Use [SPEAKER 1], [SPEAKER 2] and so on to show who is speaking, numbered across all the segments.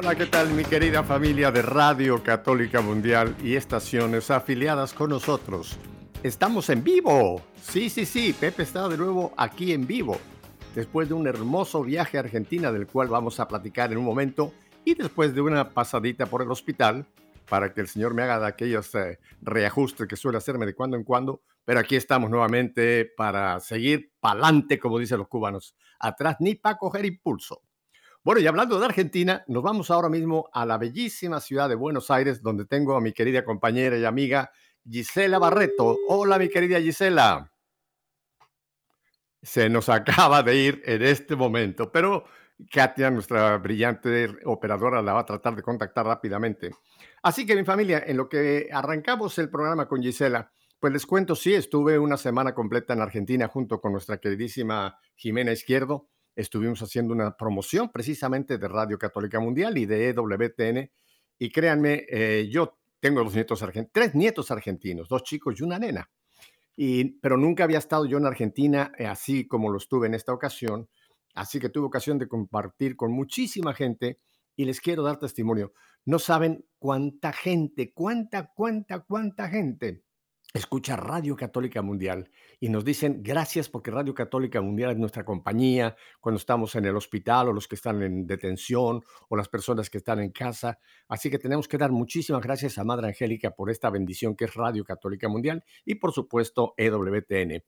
[SPEAKER 1] Hola, ¿qué tal mi querida familia de Radio Católica Mundial y estaciones afiliadas con nosotros? Estamos en vivo. Sí, sí, sí, Pepe está de nuevo aquí en vivo. Después de un hermoso viaje a Argentina del cual vamos a platicar en un momento y después de una pasadita por el hospital para que el Señor me haga de aquellos eh, reajustes que suele hacerme de cuando en cuando, pero aquí estamos nuevamente para seguir pa'lante, como dicen los cubanos, atrás ni para coger impulso. Bueno, y hablando de Argentina, nos vamos ahora mismo a la bellísima ciudad de Buenos Aires, donde tengo a mi querida compañera y amiga Gisela Barreto. Hola, mi querida Gisela. Se nos acaba de ir en este momento, pero Katia, nuestra brillante operadora, la va a tratar de contactar rápidamente. Así que mi familia, en lo que arrancamos el programa con Gisela, pues les cuento, sí, estuve una semana completa en Argentina junto con nuestra queridísima Jimena Izquierdo estuvimos haciendo una promoción precisamente de Radio Católica Mundial y de EWTN. Y créanme, eh, yo tengo dos nietos tres nietos argentinos, dos chicos y una nena. Y, pero nunca había estado yo en Argentina eh, así como lo estuve en esta ocasión. Así que tuve ocasión de compartir con muchísima gente y les quiero dar testimonio. No saben cuánta gente, cuánta, cuánta, cuánta gente escucha Radio Católica Mundial y nos dicen gracias porque Radio Católica Mundial es nuestra compañía cuando estamos en el hospital o los que están en detención o las personas que están en casa. Así que tenemos que dar muchísimas gracias a Madre Angélica por esta bendición que es Radio Católica Mundial y por supuesto EWTN.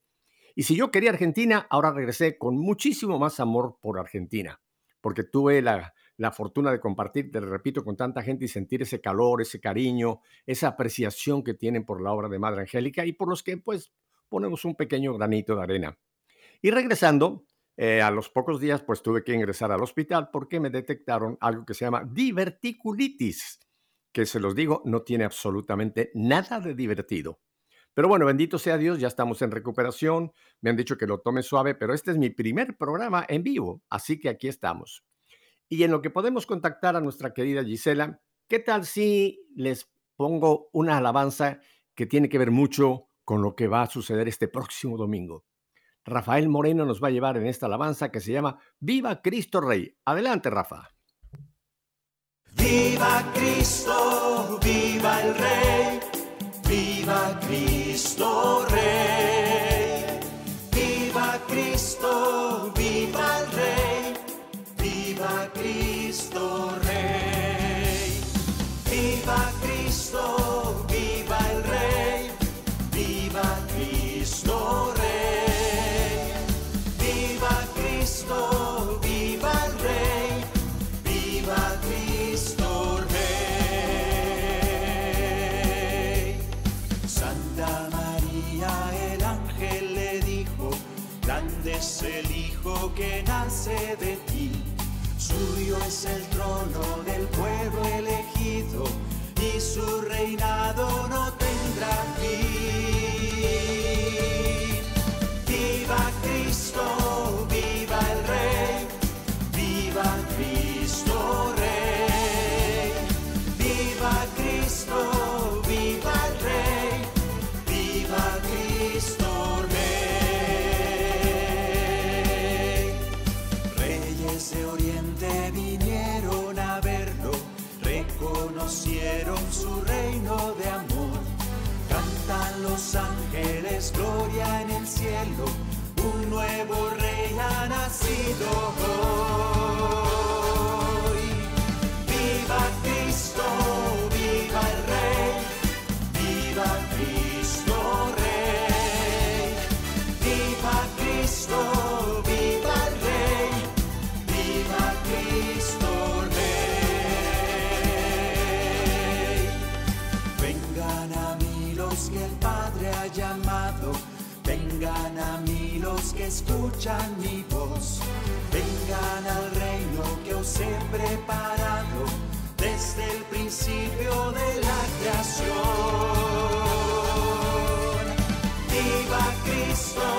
[SPEAKER 1] Y si yo quería Argentina, ahora regresé con muchísimo más amor por Argentina, porque tuve la, la fortuna de compartir, te repito, con tanta gente y sentir ese calor, ese cariño, esa apreciación que tienen por la obra de Madre Angélica y por los que pues ponemos un pequeño granito de arena. Y regresando, eh, a los pocos días pues tuve que ingresar al hospital porque me detectaron algo que se llama diverticulitis, que se los digo, no tiene absolutamente nada de divertido. Pero bueno, bendito sea Dios, ya estamos en recuperación, me han dicho que lo tome suave, pero este es mi primer programa en vivo, así que aquí estamos. Y en lo que podemos contactar a nuestra querida Gisela, ¿qué tal si les pongo una alabanza que tiene que ver mucho con lo que va a suceder este próximo domingo? Rafael Moreno nos va a llevar en esta alabanza que se llama Viva Cristo Rey. Adelante, Rafa.
[SPEAKER 2] Viva Cristo, viva el Rey, viva Cristo Rey, viva Cristo, viva el Rey. Viva Cristo Rey, viva Cristo, viva Suyo es el trono del pueblo elegido y su reinado ángeles, gloria en el cielo, un nuevo rey ha nacido. escuchan mi voz, vengan al reino que os he preparado desde el principio de la creación. ¡Viva Cristo!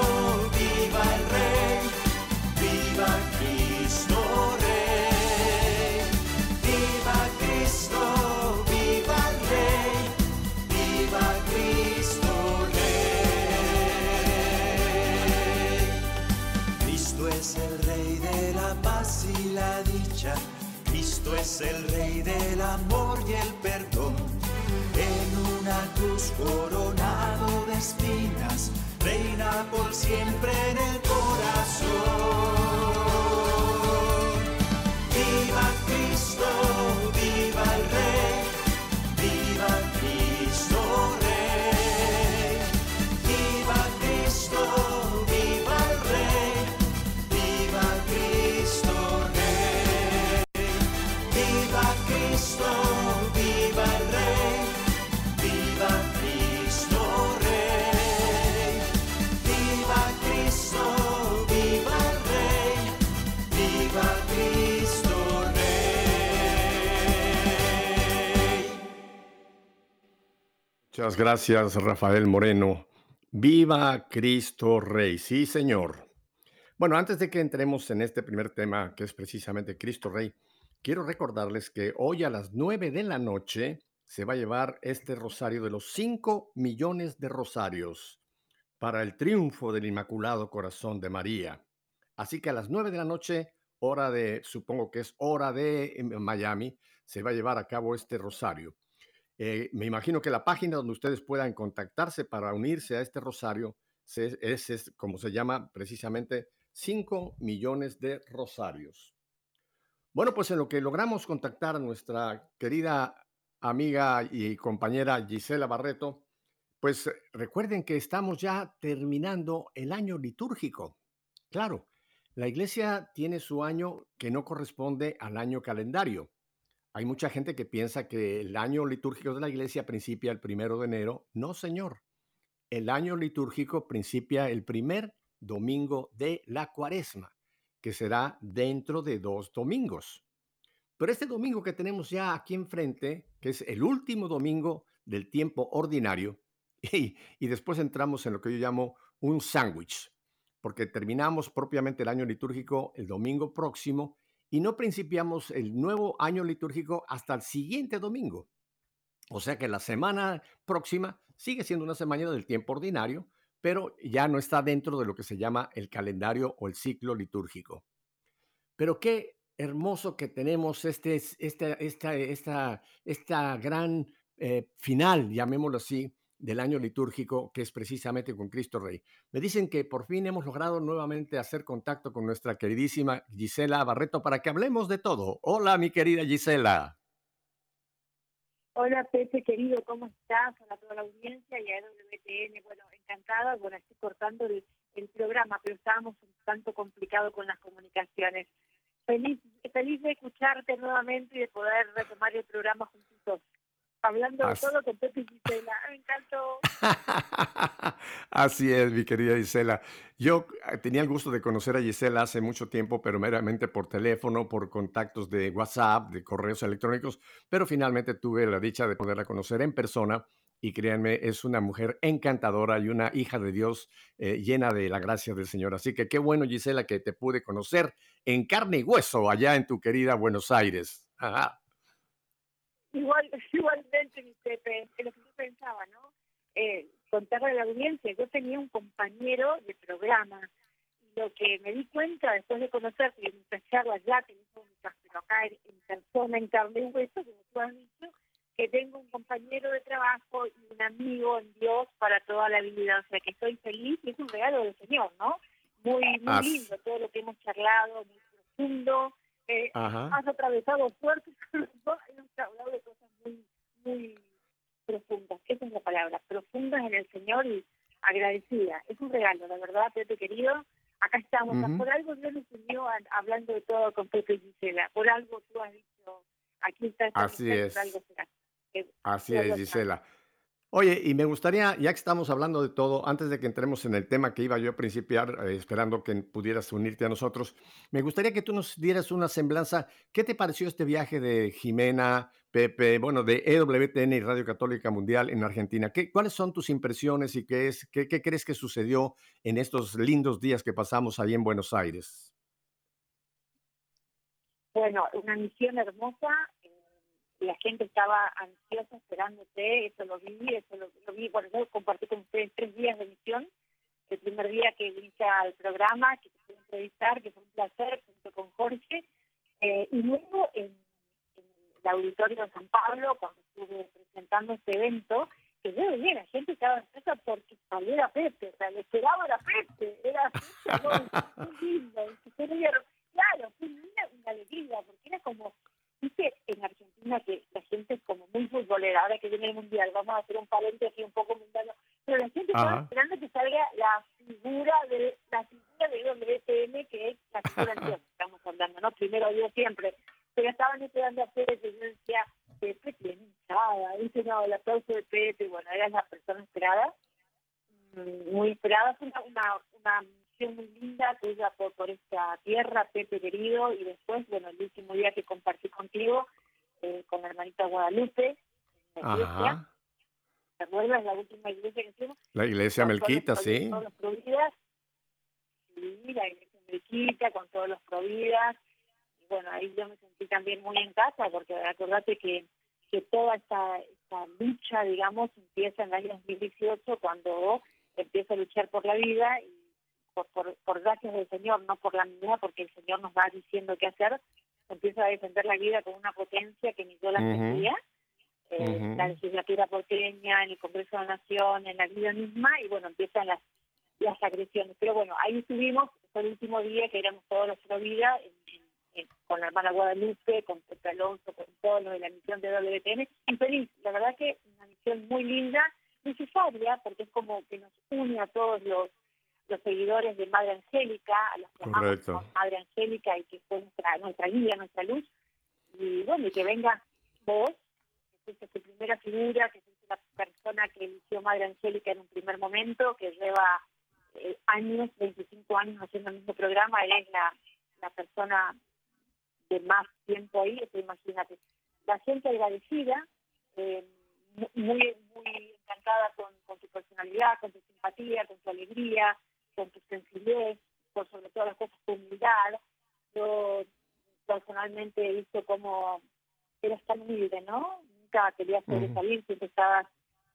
[SPEAKER 2] Es el Rey del amor y el perdón. En una cruz coronado de espinas, reina por siempre en el corazón.
[SPEAKER 1] Muchas gracias, Rafael Moreno. Viva Cristo Rey. Sí, señor. Bueno, antes de que entremos en este primer tema, que es precisamente Cristo Rey, quiero recordarles que hoy a las 9 de la noche se va a llevar este rosario de los 5 millones de rosarios para el triunfo del Inmaculado Corazón de María. Así que a las 9 de la noche, hora de, supongo que es hora de em, Miami, se va a llevar a cabo este rosario. Eh, me imagino que la página donde ustedes puedan contactarse para unirse a este rosario es, es como se llama precisamente 5 millones de rosarios. Bueno, pues en lo que logramos contactar a nuestra querida amiga y compañera Gisela Barreto, pues eh, recuerden que estamos ya terminando el año litúrgico. Claro, la iglesia tiene su año que no corresponde al año calendario. Hay mucha gente que piensa que el año litúrgico de la iglesia principia el primero de enero. No, señor. El año litúrgico principia el primer domingo de la cuaresma, que será dentro de dos domingos. Pero este domingo que tenemos ya aquí enfrente, que es el último domingo del tiempo ordinario, y, después entramos en lo que yo llamo un sándwich, porque terminamos propiamente el año litúrgico el domingo próximo y no principiamos el nuevo año litúrgico hasta el siguiente domingo. O sea que la semana próxima sigue siendo una semana del tiempo ordinario, pero ya no está dentro de lo que se llama el calendario o el ciclo litúrgico. Pero qué hermoso que tenemos este, esta, esta, esta, esta gran eh, final, llamémoslo así, del año litúrgico, que es precisamente con Cristo Rey. Me dicen que por fin hemos logrado nuevamente hacer contacto con nuestra queridísima Gisela Barreto para que hablemos de todo. Hola, mi querida Gisela.
[SPEAKER 3] Hola Pepe, querido, ¿cómo estás? Hola a toda la audiencia y a WTN. Bueno, encantada. Bueno, estoy cortando el, programa, pero estábamos un tanto complicado con las comunicaciones. Feliz, feliz de escucharte nuevamente y de poder retomar el programa juntitos. Hablando de
[SPEAKER 1] Así-
[SPEAKER 3] todo con Pepe y Gisela. Me encantó.
[SPEAKER 1] Así es, mi querida Gisela. Yo eh, tenía el gusto de conocer a Gisela hace mucho tiempo, pero meramente por teléfono, por contactos de WhatsApp, de correos electrónicos, pero finalmente tuve la dicha de poderla conocer en persona y créanme, es una mujer encantadora y una hija de Dios eh, llena de la gracia del Señor. Así que qué bueno, Gisela, que te pude conocer en carne y hueso allá en tu querida Buenos Aires. Ajá.
[SPEAKER 3] Igual, igualmente, mi Pepe, es lo que yo pensaba, ¿no? Eh, contarle a la audiencia, yo tenía un compañero de programa lo que me di cuenta después de conocerte y en muchas charlas ya telefónicas, pero acá en, en persona, en carne y hueso, como tú has dicho, que tengo un compañero de trabajo y un amigo en Dios para toda la vida, o sea que estoy feliz y es un regalo del Señor, ¿no? Muy, muy lindo todo lo que hemos charlado, muy profundo, eh, has atravesado fuertes hemos hablado de cosas muy, muy profundas. Esa es la palabra, profundas en el Señor y agradecida. Es un regalo, la verdad, Pepe querido. Acá estamos.
[SPEAKER 1] Ujú.
[SPEAKER 3] Por algo Dios nos unió a- hablando de todo con Pepe y Gisela. Por algo tú has dicho, aquí está
[SPEAKER 1] Así es.
[SPEAKER 3] por algo será.
[SPEAKER 1] Así es, Gisela. Oye, y me gustaría, ya que estamos hablando de todo, antes de que entremos en el tema que iba yo a principiar, eh, esperando que pudieras unirte a nosotros, me gustaría que tú nos dieras una semblanza. ¿Qué te pareció este viaje de Jimena, Pepe, bueno, de EWTN y Radio Católica Mundial en Argentina? ¿Qué, ¿Cuáles son tus impresiones y qué, es, qué, qué crees que sucedió en estos lindos días que pasamos ahí en Buenos Aires?
[SPEAKER 3] Bueno, una misión hermosa, la gente estaba ansiosa esperándote, eso lo vi, eso lo, vi, bueno, yo compartí con ustedes tres días de misión, el primer día que viniste al programa, que te pude entrevistar, que fue un placer, junto con Jorge, eh, y luego en, en, el auditorio de San Pablo, cuando estuve presentando este evento, que yo veía, la gente estaba ansiosa porque saliera Pepe, o sea, le esperaba a Pepe, era muy lindo, claro, fue una, una alegría, porque era como Dice en Argentina que la gente es como muy futbolera, ahora que viene el Mundial, vamos a hacer un aquí un poco mundano, pero la gente está esperando que salga la figura de la figura de WTM, que es la figura de Dios, estamos hablando, ¿no? Primero Dios siempre, pero estaban esperando a Pepe, y yo decía, Pepe hinchada, dice, no, el aplauso de Pepe, bueno, era la persona esperada, mm, muy esperada, fue una, una, una muy linda tuya por, por esta tierra, Pepe querido, y después, bueno, el último día que compartí contigo, eh, con la hermanita Guadalupe, en la iglesia. ¿Te acuerdas la última iglesia que hicimos?
[SPEAKER 1] La iglesia Melquita, sí.
[SPEAKER 3] Con todos los providas. Sí, la iglesia Melquita, con todos los providas. Y bueno, ahí yo me sentí también muy en casa, porque acordate que, que toda esta, esta lucha, digamos, empieza en el año 2018, cuando empiezo a luchar por la vida y por, por, por gracias del Señor, no por la mía, porque el Señor nos va diciendo qué hacer, empieza a defender la vida con una potencia que ni yo la sentía. Eh, la legislatura porteña, en el Congreso de la Nación, en la vida misma, y bueno, empiezan las, las agresiones. Pero bueno, ahí estuvimos, fue el último día que éramos todos los pro vida, con la hermana Guadalupe, con Pepe Alonso, con todos los de la misión de WTN, y feliz. La verdad que una misión muy linda, necesaria, porque es como que nos une a todos los los seguidores de Madre Angélica, a los que amamos Madre Angélica y que fue nuestra, nuestra guía, nuestra luz. Y bueno, y que venga vos, que fuiste tu primera figura, que fuiste la persona que eligió Madre Angélica en un primer momento, que lleva eh, años, 25 años haciendo el mismo programa, eres la, la persona de más tiempo ahí, imagínate. La gente agradecida, eh, muy, muy encantada con, con tu personalidad, con tu simpatía, con tu alegría, con tu sencillez, por sobre todas las cosas tu humildad. Yo personalmente he visto cómo eras tan humilde, ¿no? Nunca querías sobresalir, siempre estabas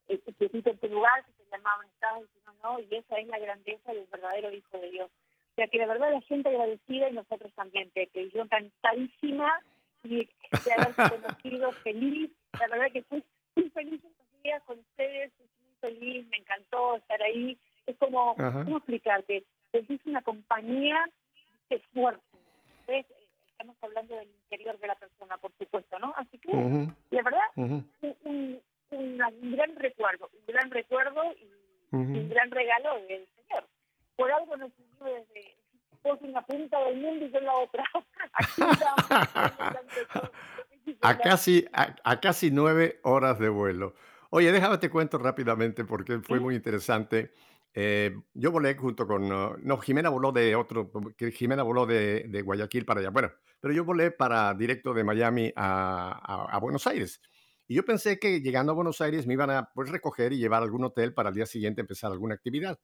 [SPEAKER 3] eh, en tu lugar, si te llamaban, estabas diciendo no, y esa es la grandeza del verdadero Hijo de Dios. O sea que la verdad la gente agradecida y nosotros también, Pepe. Y yo encantadísima y de haber conocido, feliz. La verdad que fui muy feliz estos días con ustedes, muy feliz, me encantó estar ahí. Es como, ¿cómo explicarte? Es una compañía de fuerte. Estamos hablando del interior de la persona, por supuesto, ¿no? Así que, la verdad, un, un, gran recuerdo, un gran recuerdo y un gran regalo del Señor. Por algo nos unió desde vos una punta del mundo y yo en la otra.
[SPEAKER 1] a, casi, a, a, casi nueve horas de vuelo. Oye, déjame te cuento rápidamente porque fue muy interesante. Eh, yo volé junto con, no, Jimena voló de otro, Jimena voló de, de, Guayaquil para allá, bueno, pero yo volé para directo de Miami a, Buenos Aires. Y yo pensé que llegando a Buenos Aires me iban a pues, recoger y llevar a algún hotel para el día siguiente empezar alguna actividad.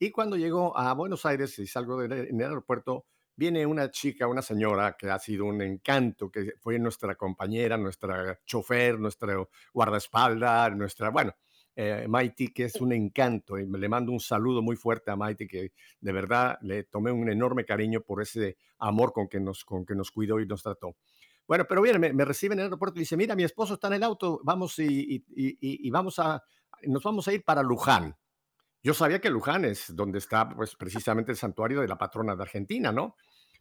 [SPEAKER 1] Y cuando llego a Buenos Aires y salgo del el aeropuerto, viene una chica, una señora que ha sido un encanto, que fue nuestra compañera, nuestra chofer, nuestra guardaespaldas, nuestra, bueno, eh, Maiti, que es un encanto. Y le mando un saludo muy fuerte a Maiti, que de verdad le tomé un enorme cariño por ese amor con que nos, con que nos cuidó y nos trató. Bueno, pero bien, me, me recibe en el aeropuerto y dice, mira, mi esposo está en el auto, vamos y, y, y, y, vamos a, nos vamos a ir para Luján. Yo sabía que Luján es donde está pues precisamente el santuario de la patrona de Argentina, ¿no?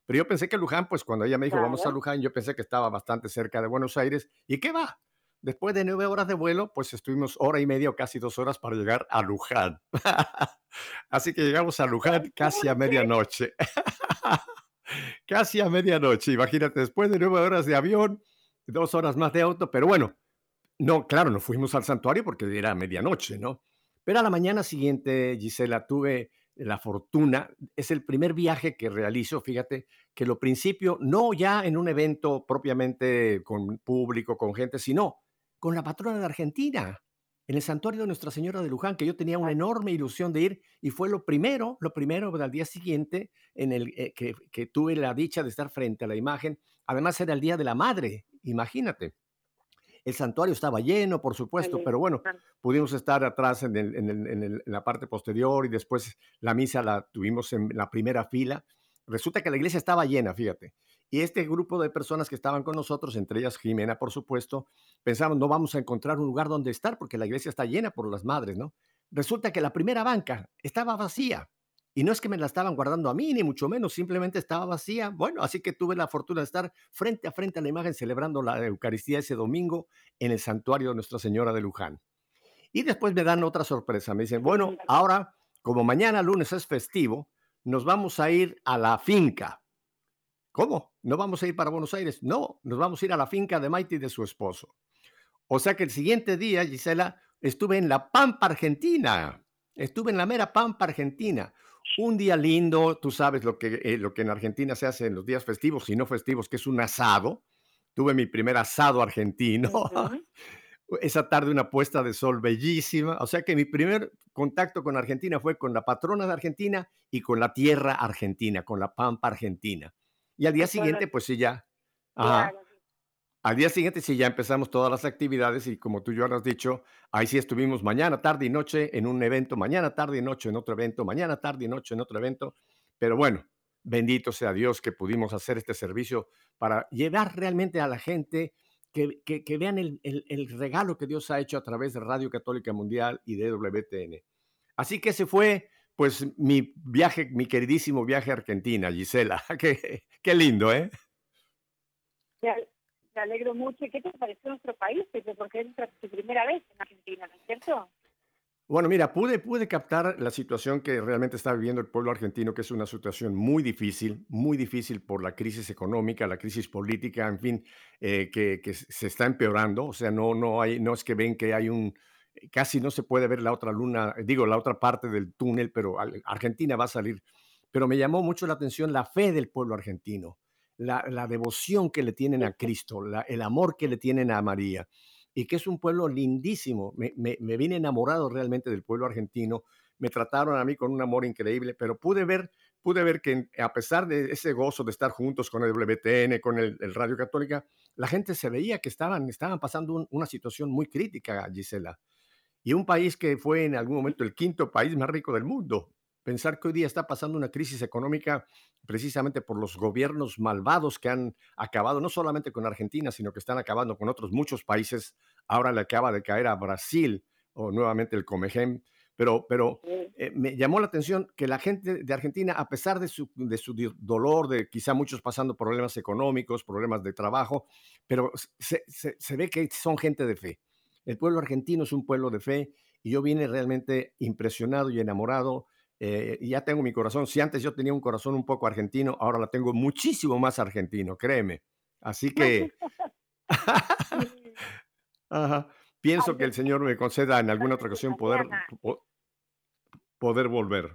[SPEAKER 1] Pero yo pensé que Luján, pues cuando ella me dijo, vamos a Luján, yo pensé que estaba bastante cerca de Buenos Aires. ¿Y qué va? Después de nueve horas de vuelo, pues estuvimos hora y media o casi dos horas para llegar a Luján. Así que llegamos a Luján casi a medianoche. casi a medianoche, imagínate, después de nueve horas de avión, dos horas más de auto, pero bueno, No, claro, nos fuimos al santuario porque era medianoche, ¿no? Pero a la mañana siguiente, Gisela, tuve la fortuna, es el primer viaje que realizo, fíjate, que lo principio, no ya en un evento propiamente con público, con gente, sino con la patrona de Argentina, en el santuario de Nuestra Señora de Luján, que yo tenía una enorme ilusión de ir y fue lo primero, lo primero al día siguiente en el eh, que, que tuve la dicha de estar frente a la imagen. Además era el Día de la Madre, imagínate. El santuario estaba lleno, por supuesto, pero bueno, pudimos estar atrás en, en, la parte posterior y después la misa la tuvimos en la primera fila. Resulta que la iglesia estaba llena, fíjate. Y este grupo de personas que estaban con nosotros, entre ellas Jimena, por supuesto, pensamos, no vamos a encontrar un lugar donde estar porque la iglesia está llena por las madres, ¿no? Resulta que la primera banca estaba vacía. Y no es que me la estaban guardando a mí, ni mucho menos, simplemente estaba vacía. Bueno, así que tuve la fortuna de estar frente a frente a la imagen celebrando la Eucaristía ese domingo en el santuario de Nuestra Señora de Luján. Y después me dan otra sorpresa. Me dicen, bueno, ahora, como mañana lunes es festivo, nos vamos a ir a la finca. ¿Cómo? ¿No vamos a ir para Buenos Aires? No, nos vamos a ir a la finca de Maite y de su esposo. O sea que el siguiente día, Gisela, estuve en la Pampa Argentina. Estuve en la mera Pampa Argentina un día lindo, tú sabes lo que, eh, lo que en Argentina se hace en los días festivos y no festivos, que es un asado. Tuve mi primer asado argentino. Esa tarde una puesta de sol bellísima. O sea que mi primer contacto con Argentina fue con la patrona de Argentina y con la tierra argentina, con la pampa argentina. Y al día siguiente, pues sí, ya. Al día siguiente sí ya empezamos todas las actividades y como tú ya lo has dicho, ahí sí estuvimos mañana, tarde y noche en un evento, mañana, tarde y noche en otro evento, mañana, tarde y noche en otro evento. Pero bueno, bendito sea Dios que pudimos hacer este servicio para llevar realmente a la gente que, que, vean el, el, regalo que Dios ha hecho a través de Radio Católica Mundial y de WTN. Así que ese fue pues mi viaje, mi queridísimo viaje a Argentina, Gisela. qué, qué lindo, ¿eh?
[SPEAKER 3] me alegro mucho. ¿Y qué te pareció nuestro país? Porque es tu primera vez en Argentina, ¿no es cierto?
[SPEAKER 1] Bueno, mira, pude, captar la situación que realmente está viviendo el pueblo argentino, que es una situación muy difícil, muy difícil por la crisis económica, la crisis política, en fin, eh, que, se está empeorando. O sea, no, no, hay, no es que ven que hay un, casi no se puede ver la otra luna, digo, la otra parte del túnel, pero Argentina va a salir. Pero me llamó mucho la atención la fe del pueblo argentino la, devoción que le tienen a Cristo, el amor que le tienen a María, y que es un pueblo lindísimo. Me, me, vine enamorado realmente del pueblo argentino, me trataron a mí con un amor increíble, pero pude ver, pude ver que a pesar de ese gozo de estar juntos con el WTN, con el, Radio Católica, la gente se veía que estaban, estaban pasando una situación muy crítica, Gisela. Y un país que fue en algún momento el quinto país más rico del mundo, pensar que hoy día está pasando una crisis económica precisamente por los gobiernos malvados que han acabado no solamente con Argentina, sino que están acabando con otros muchos países. Ahora le acaba de caer a Brasil o nuevamente el Comegem. Pero, pero eh, me llamó la atención que la gente de Argentina, a pesar de su, de su dolor, de quizá muchos pasando problemas económicos, problemas de trabajo, pero se, se, se ve que son gente de fe. El pueblo argentino es un pueblo de fe y yo vine realmente impresionado y enamorado eh, ya tengo mi corazón. Si antes yo tenía un corazón un poco argentino, ahora la tengo muchísimo más argentino, créeme. Así que pienso que el Señor me conceda en alguna otra ocasión poder, poder volver.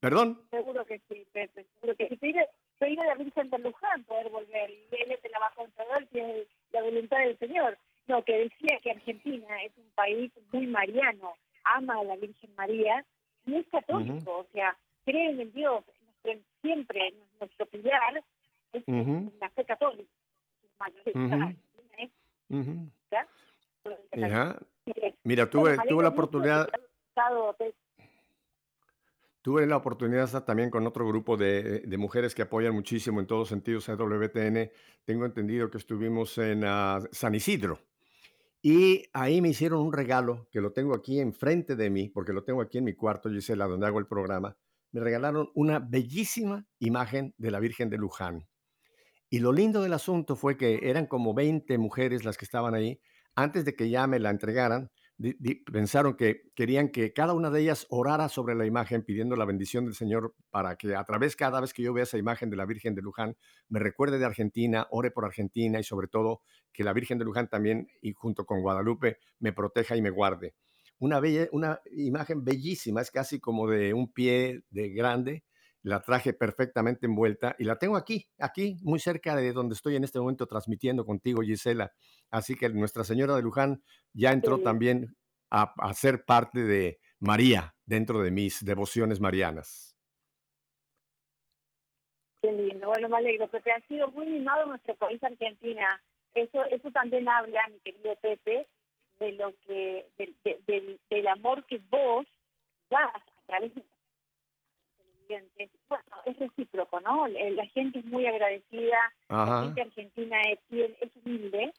[SPEAKER 1] ¿Perdón?
[SPEAKER 3] Seguro que sí, Pepe. Seguro que sí. Soy de la Virgen de Luján poder volver y él te la va a conceder que es la voluntad del Señor. No, que decía que Argentina es un país muy mariano ama a la Virgen María y es católico, o sea, creen en Dios, siempre nuestro pilar es la fe católica.
[SPEAKER 1] Mira, tuve, tuve la oportunidad... Tuve la oportunidad también con otro grupo de, de, mujeres que apoyan muchísimo en todos sentidos a WTN. Tengo entendido que estuvimos en ah, San Isidro. Y ahí me hicieron un regalo que lo tengo aquí enfrente de mí, porque lo tengo aquí en mi cuarto, Gisela, donde hago el programa. Me regalaron una bellísima imagen de la Virgen de Luján. Y lo lindo del asunto fue que eran como 20 mujeres las que estaban ahí. Antes de que ya me la entregaran, pensaron que querían que cada una de ellas orara sobre la imagen pidiendo la bendición del Señor para que a través, cada vez que yo vea esa imagen de la Virgen de Luján, me recuerde de Argentina, ore por Argentina y sobre todo que la Virgen de Luján también, y junto con Guadalupe, me proteja y me guarde. Una, bella, una imagen bellísima, es casi como de un pie de grande, la traje perfectamente envuelta y la tengo aquí, aquí, muy cerca de donde estoy en este momento transmitiendo contigo, Gisela. Así que Nuestra Señora de Luján ya entró también a, ser parte de María dentro de mis devociones marianas.
[SPEAKER 3] Qué lindo, bueno, me alegro, Pepe, ha sido muy mimado nuestro país Argentina. Eso, eso también habla, mi querido Pepe, de lo que, del amor que vos das a través de bueno, es recíproco, ¿no? La gente es muy agradecida, la gente argentina es, es humilde,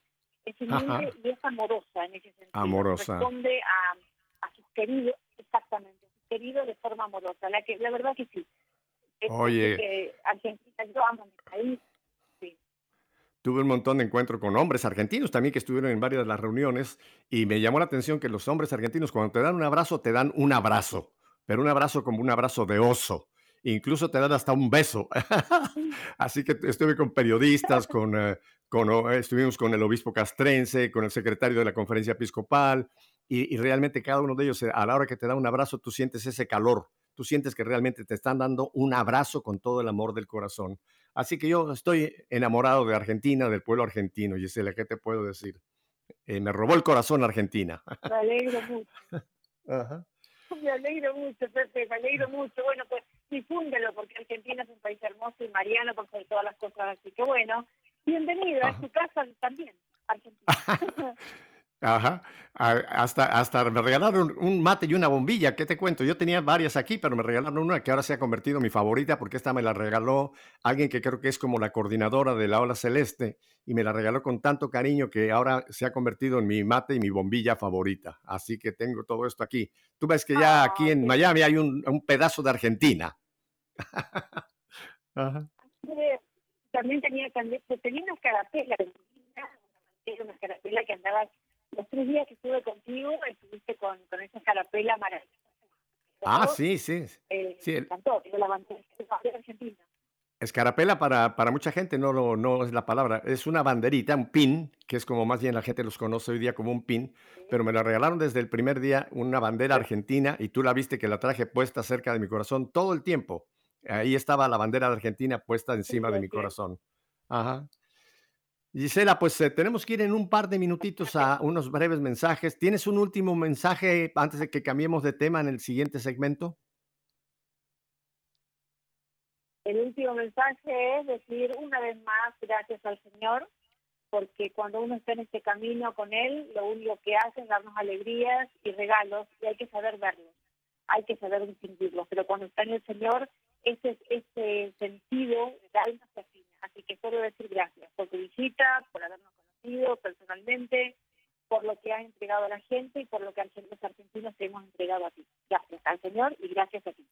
[SPEAKER 3] es humilde y es amorosa en ese sentido.
[SPEAKER 1] Amorosa.
[SPEAKER 3] Responde a, a sus queridos, exactamente, a sus queridos de forma amorosa. La, que, la verdad que sí.
[SPEAKER 1] Oye.
[SPEAKER 3] Argentina, yo amo mi país.
[SPEAKER 1] Tuve un montón de encuentros con hombres argentinos también que estuvieron en varias de las reuniones y me llamó la atención que los hombres argentinos cuando te dan un abrazo, te dan un abrazo, pero un abrazo como un abrazo de oso incluso te dan hasta un beso. Así que estuve con periodistas, con, eh, con, estuvimos con el obispo castrense, con el secretario de la conferencia episcopal, y, realmente cada uno de ellos, eh, a la hora que te da un abrazo, tú sientes ese calor, tú sientes que realmente te están dando un abrazo con todo el amor del corazón. Así que yo estoy enamorado de Argentina, del pueblo argentino, Gisela, ¿qué te puedo decir? Eh, me robó el corazón Argentina.
[SPEAKER 3] Me alegro mucho. Ajá. Me alegro mucho, Pepe, me alegro mucho. Bueno, pues difúndelo, porque Argentina es un país hermoso y mariano por sobre todas las cosas. Así que bueno, bienvenido a tu casa también, Argentina.
[SPEAKER 1] Ajá. Hasta, hasta me regalaron un mate y una bombilla. ¿Qué te cuento? Yo tenía varias aquí, pero me regalaron una que ahora se ha convertido en mi favorita porque esta me la regaló alguien que creo que es como la coordinadora de la ola celeste y me la regaló con tanto cariño que ahora se ha convertido en mi mate y mi bombilla favorita. Así que tengo todo esto aquí. Tú ves que ya aquí en Miami hay un, pedazo de Argentina.
[SPEAKER 3] También tenía, también, tenía una carapela, una carapela que andaba los tres días que estuve contigo, estuviste con, con esa carapela maravillosa.
[SPEAKER 1] Ah, sí, sí.
[SPEAKER 3] Eh, sí. Me encantó, yo la bandera argentina.
[SPEAKER 1] Escarapela para, para mucha gente no, no es la palabra, es una banderita, un pin, que es como más bien la gente los conoce hoy día como un pin, pero me la regalaron desde el primer día, una bandera argentina, y tú la viste que la traje puesta cerca de mi corazón todo el tiempo. Ahí estaba la bandera de Argentina puesta encima de mi corazón. Ajá. Gisela, pues eh, tenemos que ir en un par de minutitos a unos breves mensajes. ¿Tienes un último mensaje antes de que cambiemos de tema en el siguiente segmento?
[SPEAKER 3] El último mensaje es decir una vez más gracias al Señor, porque cuando uno está en este camino con Él, lo único que hace es darnos alegrías y regalos y hay que saber verlos, hay que saber distinguirlos. Pero cuando está en el Señor, ese, ese sentido de alma se Así que solo decir gracias por tu visita, por habernos conocido personalmente, por lo que has entregado a la gente y por lo que los argentinos te hemos entregado a ti. Gracias al Señor y gracias a ti.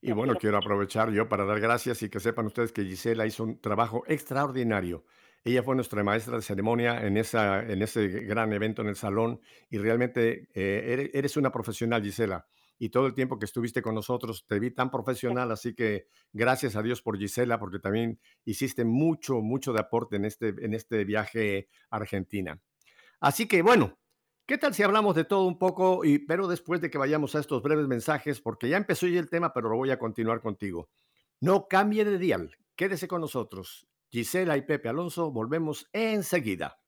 [SPEAKER 1] Y bueno, quiero aprovechar yo para dar gracias y que sepan ustedes que Gisela hizo un trabajo extraordinario. Ella fue nuestra maestra de ceremonia en, esa, en ese gran evento en el salón y realmente eh, eres una profesional, Gisela y todo el tiempo que estuviste con nosotros te vi tan profesional, así que gracias a Dios por Gisela, porque también hiciste mucho, mucho de aporte en este, en este viaje a Argentina. Así que bueno, ¿qué tal si hablamos de todo un poco? Y, pero después de que vayamos a estos breves mensajes, porque ya empezó ya el tema, pero lo voy a continuar contigo. No cambie de dial, quédese con nosotros. Gisela y Pepe Alonso, volvemos enseguida.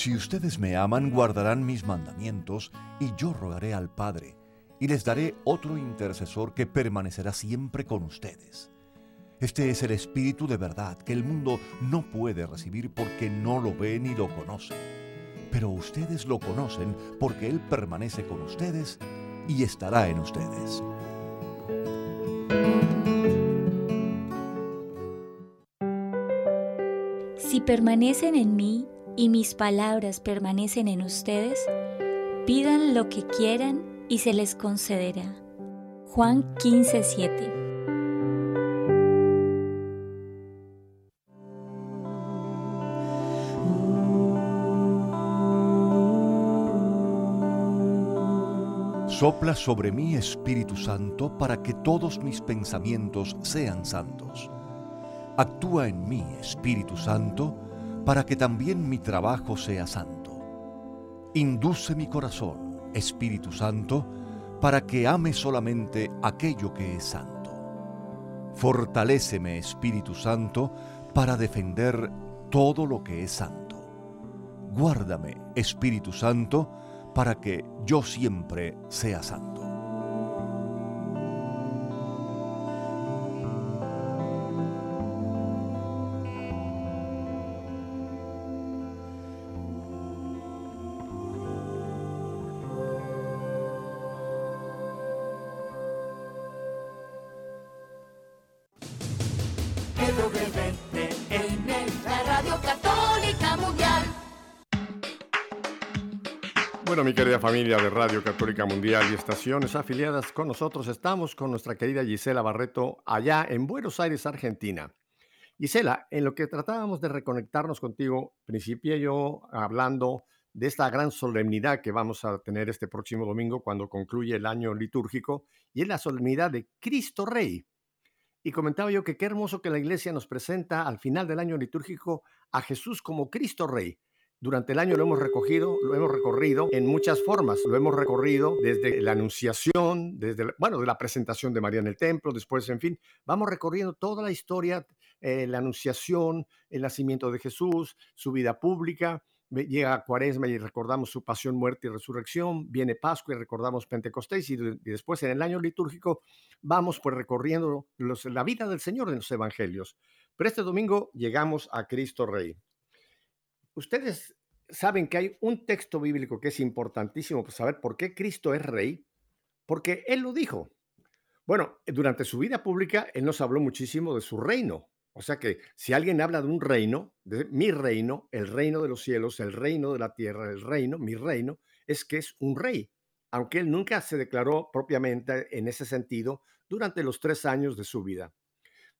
[SPEAKER 4] Si ustedes me aman, guardarán mis mandamientos, y yo rogaré al Padre, y les daré otro intercesor que permanecerá siempre con ustedes. Este es el Espíritu de verdad que el mundo no puede recibir porque no lo ve ni lo conoce. Pero ustedes lo conocen porque Él permanece con ustedes y estará en ustedes.
[SPEAKER 5] Si permanecen en mí y mis palabras permanecen en ustedes, pidan lo que quieran y se les concederá. Juan 15:7
[SPEAKER 4] Sopla sobre mí, Espíritu Santo, para que todos mis pensamientos sean santos. Actúa en mí, Espíritu Santo, para que también mi trabajo sea santo. Induce mi corazón, Espíritu Santo, para que ame solamente aquello que es santo. Fortaléceme, Espíritu Santo, para defender todo lo que es santo. Guárdame, Espíritu Santo, para que yo siempre sea santo.
[SPEAKER 6] La Radio Católica Mundial.
[SPEAKER 1] Bueno, mi querida familia de Radio Católica Mundial y estaciones afiliadas con nosotros, estamos con nuestra querida Gisela Barreto allá en Buenos Aires, Argentina. Gisela, en lo que tratábamos de reconectarnos contigo, principié yo hablando de esta gran solemnidad que vamos a tener este próximo domingo cuando concluye el año litúrgico, y es la solemnidad de Cristo Rey. Y comentaba yo que qué hermoso que la iglesia nos presenta al final del año litúrgico a Jesús como Cristo Rey. Durante el año lo hemos recogido, lo hemos recorrido en muchas formas. Lo hemos recorrido desde la anunciación, desde, la- bueno, de la presentación de María en el templo, después, en fin, vamos recorriendo toda la historia, eh, la anunciación, el nacimiento de Jesús, su vida pública. Llega Cuaresma y recordamos su pasión, muerte y resurrección. Viene Pascua y recordamos Pentecostés. Y, de- y después, en el año litúrgico, vamos pues recorriendo la vida del Señor en los evangelios. Pero este domingo llegamos a Cristo Rey. Ustedes saben que hay un texto bíblico que es importantísimo para saber por qué Cristo es rey, porque Él lo dijo. Bueno, durante su vida pública, Él nos habló muchísimo de su reino. O sea que si alguien habla de un reino, de mi reino, el reino de los cielos, el reino de la tierra, el reino, mi reino, es que es un rey, aunque Él nunca se declaró propiamente en ese sentido durante los tres años de su vida.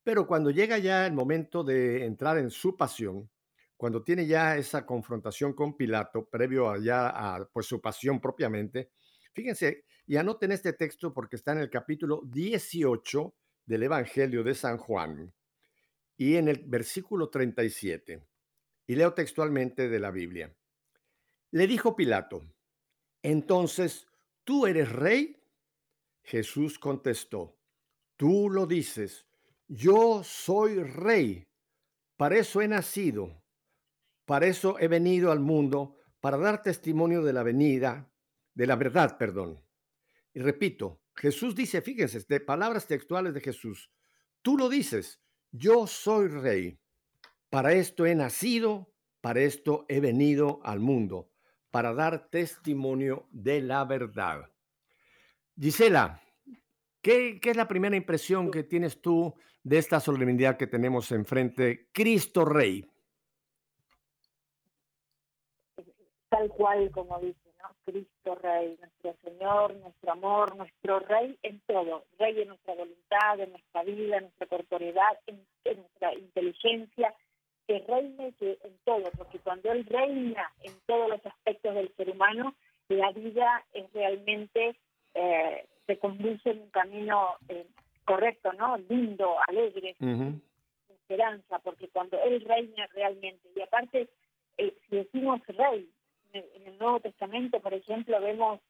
[SPEAKER 1] Pero cuando llega ya el momento de entrar en su pasión, cuando tiene ya esa confrontación con Pilato, previo a ya a pues, su pasión propiamente, fíjense, y anoten este texto porque está en el capítulo 18 del Evangelio de San Juan y en el versículo 37. Y leo textualmente de la Biblia. Le dijo Pilato, entonces, ¿tú eres rey? Jesús contestó, tú lo dices, yo soy rey, para eso he nacido, para eso he venido al mundo, para dar testimonio de la venida, de la verdad, perdón. Y repito, Jesús dice, fíjense, de palabras textuales de Jesús, tú lo dices, yo soy rey, para esto he nacido, para esto he venido al mundo, para dar testimonio de la verdad. Gisela, ¿qué, es la primera impresión que tienes tú de esta solemnidad que tenemos enfrente? Cristo Rey.
[SPEAKER 3] tal cual como dice, ¿no? Cristo Rey, nuestro Señor, nuestro amor, nuestro Rey en todo, Rey en nuestra voluntad, en nuestra vida, en nuestra corporeidad, en, en nuestra inteligencia, que reine que en todo, porque cuando Él reina en todos los aspectos del ser humano, la vida es realmente, eh, se conduce en un camino eh, correcto, ¿no? Lindo, alegre,
[SPEAKER 1] Ujú.
[SPEAKER 3] esperanza, porque cuando Él reina realmente, y aparte, eh, si decimos rey, en el- Nuevo Testamento, por ejemplo, vemos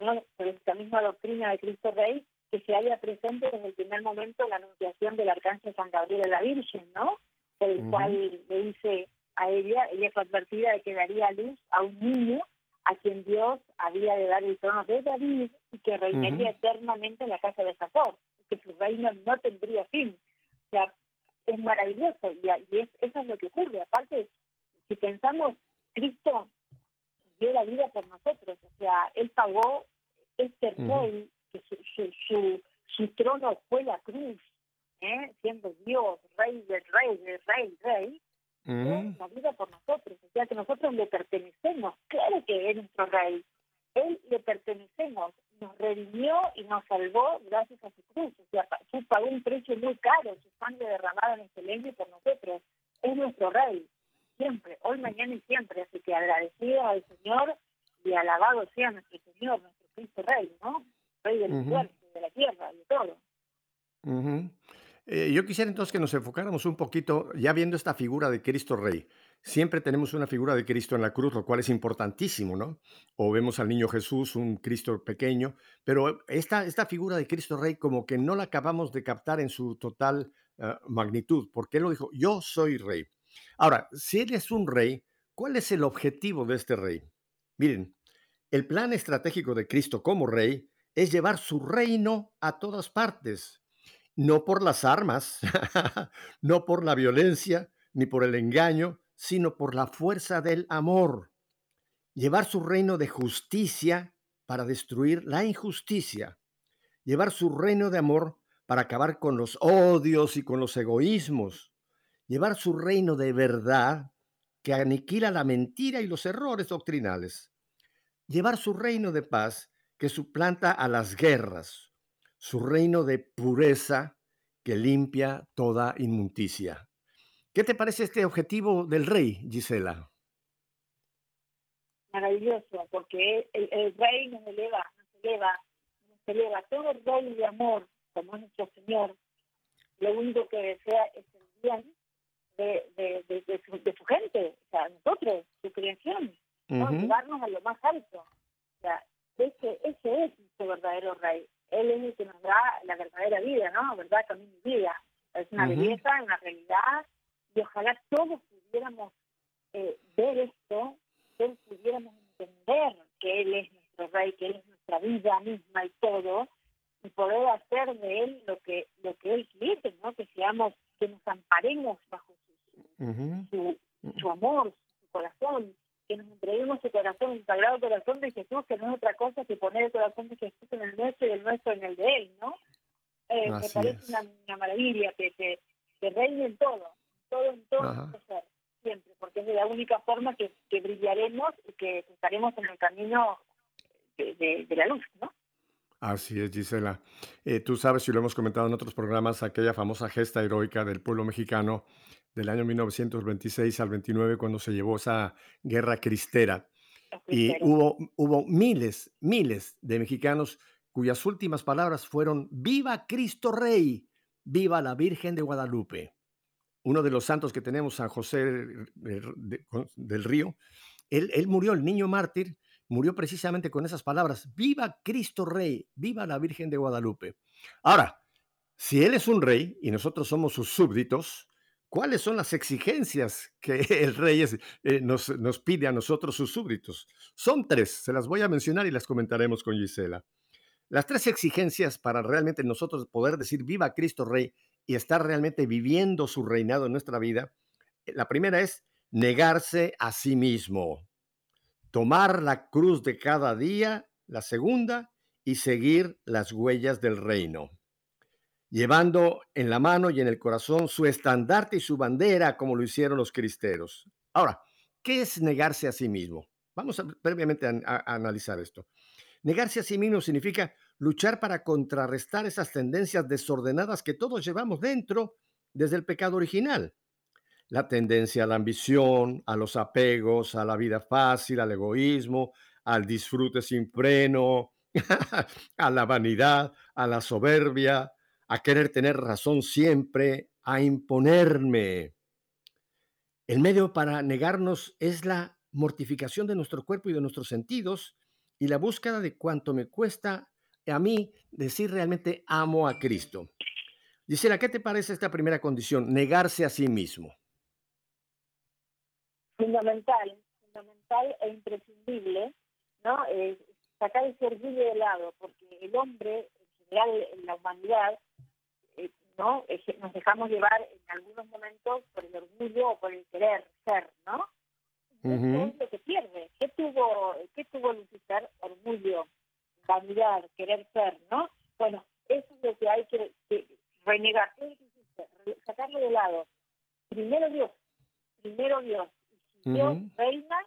[SPEAKER 3] ¿no? por esta misma doctrina de Cristo Rey que se halla presente desde el primer momento la anunciación del arcángel San Gabriel a la Virgen, ¿no? El
[SPEAKER 1] Ujú.
[SPEAKER 3] cual le dice a ella, ella fue advertida de que daría luz a un niño a quien Dios había de dar el trono de David y que reinaría
[SPEAKER 1] Ujú.
[SPEAKER 3] eternamente en la casa de Jacob, que su reino no tendría fin. O sea, es maravilloso y, y es, eso es lo que ocurre. Aparte, si pensamos, Cristo dio la vida por nosotros, o sea, Él pagó este rey, que su, su, su, su trono fue la cruz, ¿eh? siendo Dios, rey del rey, del rey, rey, la vida por nosotros, o sea que nosotros le pertenecemos, claro que es nuestro rey, él le pertenecemos, nos redimió y nos salvó gracias a su cruz, o sea, pagó un precio muy caro, su sangre derramada en excelente por nosotros, es nuestro rey, siempre, hoy, mañana y siempre, así que agradecido al Señor y alabado sea nuestro Señor, nuestro Cristo Rey, ¿no? Rey del universo, de la tierra, de todo.
[SPEAKER 1] Eh, yo quisiera entonces que nos enfocáramos un poquito, ya viendo esta figura de Cristo Rey. Siempre tenemos una figura de Cristo en la cruz, lo cual es importantísimo, ¿no? O vemos al niño Jesús, un Cristo pequeño, pero esta, esta figura de Cristo Rey como que no la acabamos de captar en su total ah, magnitud, porque él lo dijo, yo soy rey. Ahora, si él es un rey, ¿cuál es el objetivo de este rey? Miren, el plan estratégico de Cristo como rey es llevar su reino a todas partes no por las armas, no por la violencia, ni por el engaño, sino por la fuerza del amor. Llevar su reino de justicia para destruir la injusticia. Llevar su reino de amor para acabar con los odios y con los egoísmos. Llevar su reino de verdad que aniquila la mentira y los errores doctrinales. Llevar su reino de paz que suplanta a las guerras, su reino de pureza que limpia toda inmundicia. ¿Qué te parece este objetivo del rey, Gisela?
[SPEAKER 3] Maravilloso, porque el, rey nos eleva, nos eleva, nos eleva. Todo el rey de amor, como es nuestro Señor, lo único que desea es el bien de, de, su, gente, o sea, nosotros, su creación, llevarnos a lo más alto. O sea, ese, ese es nuestro verdadero rey. Él es el que nos da la verdadera vida, ¿no? ¿Verdad? También vida. Es una belleza, una realidad, y ojalá todos pudiéramos eh, ver esto, todos pudiéramos entender que Él es nuestro Rey, que Él es nuestra vida misma y todo, y poder hacer de Él lo que lo que Él quiere, ¿no? Que seamos, que nos amparemos bajo su, su amor, su corazón, que nos entreguemos el corazón, el sagrado corazón de Jesús, que no es otra cosa que poner el corazón de Jesús en el nuestro y el nuestro en el de Él, ¿no? Eh, me parece una, maravilla que, que, que reine en todo, todo en todo ser, siempre, porque es la única forma que, que brillaremos y que estaremos en el camino de, de, la luz, ¿no?
[SPEAKER 1] Así es, Gisela. Eh, tú sabes, y lo hemos comentado en otros programas, aquella famosa gesta heroica del pueblo mexicano del año 1926 al 29, cuando se llevó esa guerra cristera. Y hubo, hubo miles, miles de mexicanos cuyas últimas palabras fueron, viva Cristo Rey, viva la Virgen de Guadalupe. Uno de los santos que tenemos, San José del Río, él, él murió, el niño mártir, murió precisamente con esas palabras, viva Cristo Rey, viva la Virgen de Guadalupe. Ahora, si Él es un rey y nosotros somos sus súbditos, ¿Cuáles son las exigencias que el rey eh, nos, nos, pide a nosotros, sus súbditos? Son tres, se las voy a mencionar y las comentaremos con Gisela. Las tres exigencias para realmente nosotros poder decir viva Cristo Rey y estar realmente viviendo su reinado en nuestra vida. Eh, la primera es negarse a sí mismo, tomar la cruz de cada día, la segunda, y seguir las huellas del reino llevando en la mano y en el corazón su estandarte y su bandera, como lo hicieron los cristeros. Ahora, ¿qué es negarse a sí mismo? Vamos a, previamente a, analizar esto. Negarse a sí mismo significa luchar para contrarrestar esas tendencias desordenadas que todos llevamos dentro desde el pecado original. La tendencia a la ambición, a los apegos, a la vida fácil, al egoísmo, al disfrute sin freno, a la vanidad, a la soberbia, a querer tener razón siempre, a imponerme. El medio para negarnos es la mortificación de nuestro cuerpo y de nuestros sentidos y la búsqueda de cuánto me cuesta a mí decir realmente amo a Cristo. Gisela, ¿qué te parece esta primera condición? Negarse a sí mismo.
[SPEAKER 3] Fundamental, fundamental e imprescindible, ¿no? sacar el orgullo de lado, porque el hombre, en general, en la humanidad, ¿no? Nos dejamos llevar en algunos momentos por el orgullo o por el querer ser, ¿no? es lo que pierde. ¿Qué tuvo, ¿Qué tuvo Lucifer? Orgullo, vanidad, querer ser, ¿no? Bueno, eso es lo que hay que, renegar. ¿Qué Sacarlo de lado. Primero Dios, primero Dios. Y si Dios reina,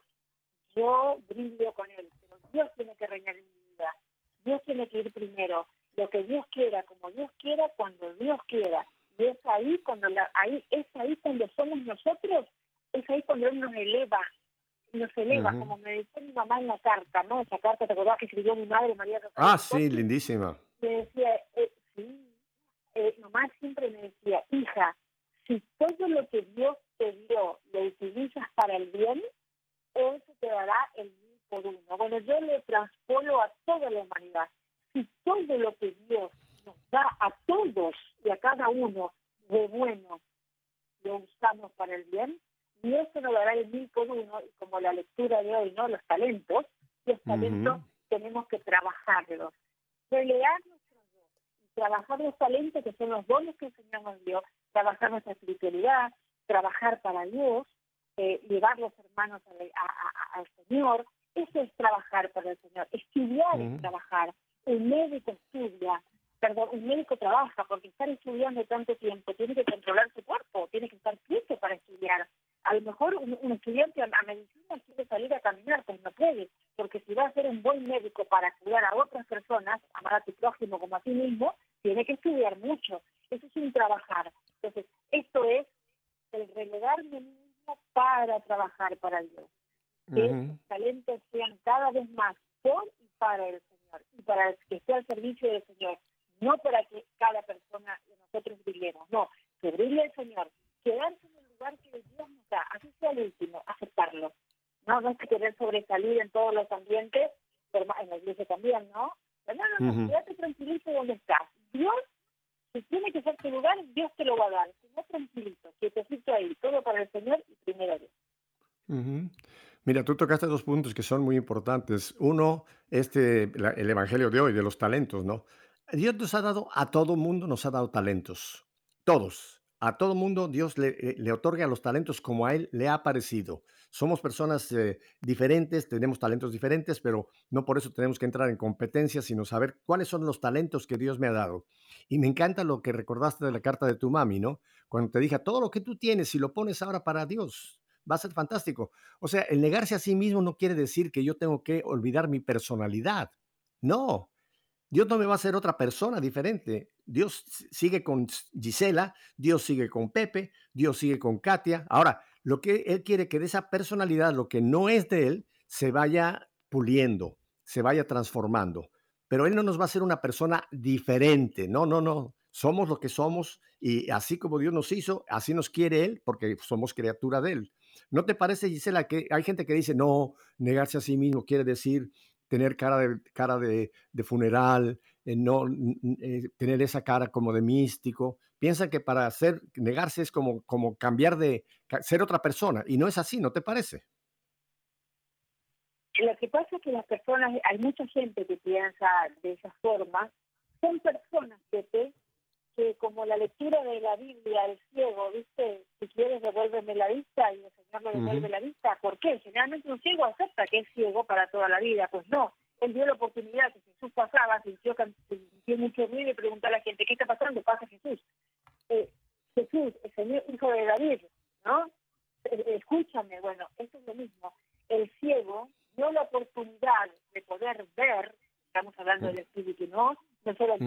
[SPEAKER 3] yo brillo con él. Pero Dios tiene que reinar en mi vida. Dios tiene que ir primero. Lo que Dios quiera, como Dios quiera, cuando Dios quiera. Y es ahí cuando la, ahí es ahí cuando somos nosotros, es ahí cuando él nos eleva, nos eleva, como me decía mi mamá en la carta, ¿no? Esa carta, ¿te acordás que escribió mi madre María
[SPEAKER 1] Ah, sí, lindísima.
[SPEAKER 3] Me decía, eh, sí, eh, mamá siempre me decía, hija, si todo lo que Dios te dio lo utilizas para el bien, eso te dará el mil por uno. Bueno, yo le transpolo a toda la humanidad. Si todo lo que Dios nos da a todos y a cada uno de bueno lo usamos para el bien, Dios se nos dará el mil por uno, y como la lectura de hoy, ¿no? Los talentos, los talentos tenemos que trabajarlos. Relear nuestros dones y trabajar los talentos que son los dones que el Señor nos dio, trabajar nuestra espiritualidad, trabajar para Dios, eh, llevar los hermanos al Señor, eso es trabajar para el Señor. Estudiar es trabajar. Un médico estudia, perdón, un médico trabaja porque estar estudiando tanto tiempo tiene que controlar su cuerpo, tiene que estar quieto para estudiar. A lo mejor un, estudiante a, medicina quiere salir a caminar, pues no puede, porque si va a ser un buen médico para cuidar a otras personas, amar a tu prójimo como a ti mismo, tiene que estudiar mucho. Eso es un trabajar. Entonces, esto es el relegarme mismo para trabajar para Dios. Que los talentos sean cada vez más por y para el para que esté al servicio del Señor, no para que cada persona de nosotros brillemos, no, que brille el Señor, quedarse en el lugar que Dios nos da, así sea el último, aceptarlo. No, no es que querer sobresalir en todos los ambientes, pero en la iglesia también, ¿no? Pero no, no, quédate tranquilito donde estás. Dios si tiene que ser tu lugar, Dios te lo va a dar. Si no, tranquilito, quietecito ahí, todo para el Señor y primero Dios.
[SPEAKER 1] Mira, tú tocaste dos puntos que son muy importantes. Uno, este, el Evangelio de hoy, de los talentos, ¿no? Dios nos ha dado, a todo mundo nos ha dado talentos. Todos. A todo mundo Dios le, eh, le otorga los talentos como a Él le ha parecido. Somos personas eh, diferentes, tenemos talentos diferentes, pero no por eso tenemos que entrar en competencia, sino saber cuáles son los talentos que Dios me ha dado. Y me encanta lo que recordaste de la carta de tu mami, ¿no? Cuando te dije, todo lo que tú tienes, si lo pones ahora para Dios, va a ser fantástico. O sea, el negarse a sí mismo no quiere decir que yo tengo que olvidar mi personalidad. No, Dios no me va a hacer otra persona diferente. Dios sigue con Gisela, Dios sigue con Pepe, Dios sigue con Katia. Ahora, lo que Él quiere que de esa personalidad, lo que no es de Él, se vaya puliendo, se vaya transformando pero Él no nos va a hacer una persona diferente. No, no, no. Somos lo que somos y así como Dios nos hizo, así nos quiere Él porque somos criatura de Él. ¿No te parece, Gisela, que hay gente que dice, no, negarse a sí mismo quiere decir tener cara de, cara de, funeral, eh, no eh, tener esa cara como de místico? Piensa que para ser, negarse es como, como cambiar de ser otra persona y no es así, ¿no te parece?
[SPEAKER 3] Lo que pasa es que las personas, hay mucha gente que piensa de esa forma, son personas que, que como la lectura de la Biblia, el ciego, ¿viste? Si quieres devuélveme la vista y el Señor le devuelve la vista. ¿Por qué? Generalmente un ciego acepta que es ciego para toda la vida. Pues no, él dio la oportunidad que Jesús pasaba, sintió, sintió mucho ruido y preguntó a la gente, ¿qué está pasando? Pasa Jesús. Eh, Jesús, el Señor, hijo de David, ¿no? Eh, escúchame, bueno, eso es lo mismo. El ciego dio la oportunidad de poder ver, estamos hablando del espíritu, ¿no? No solo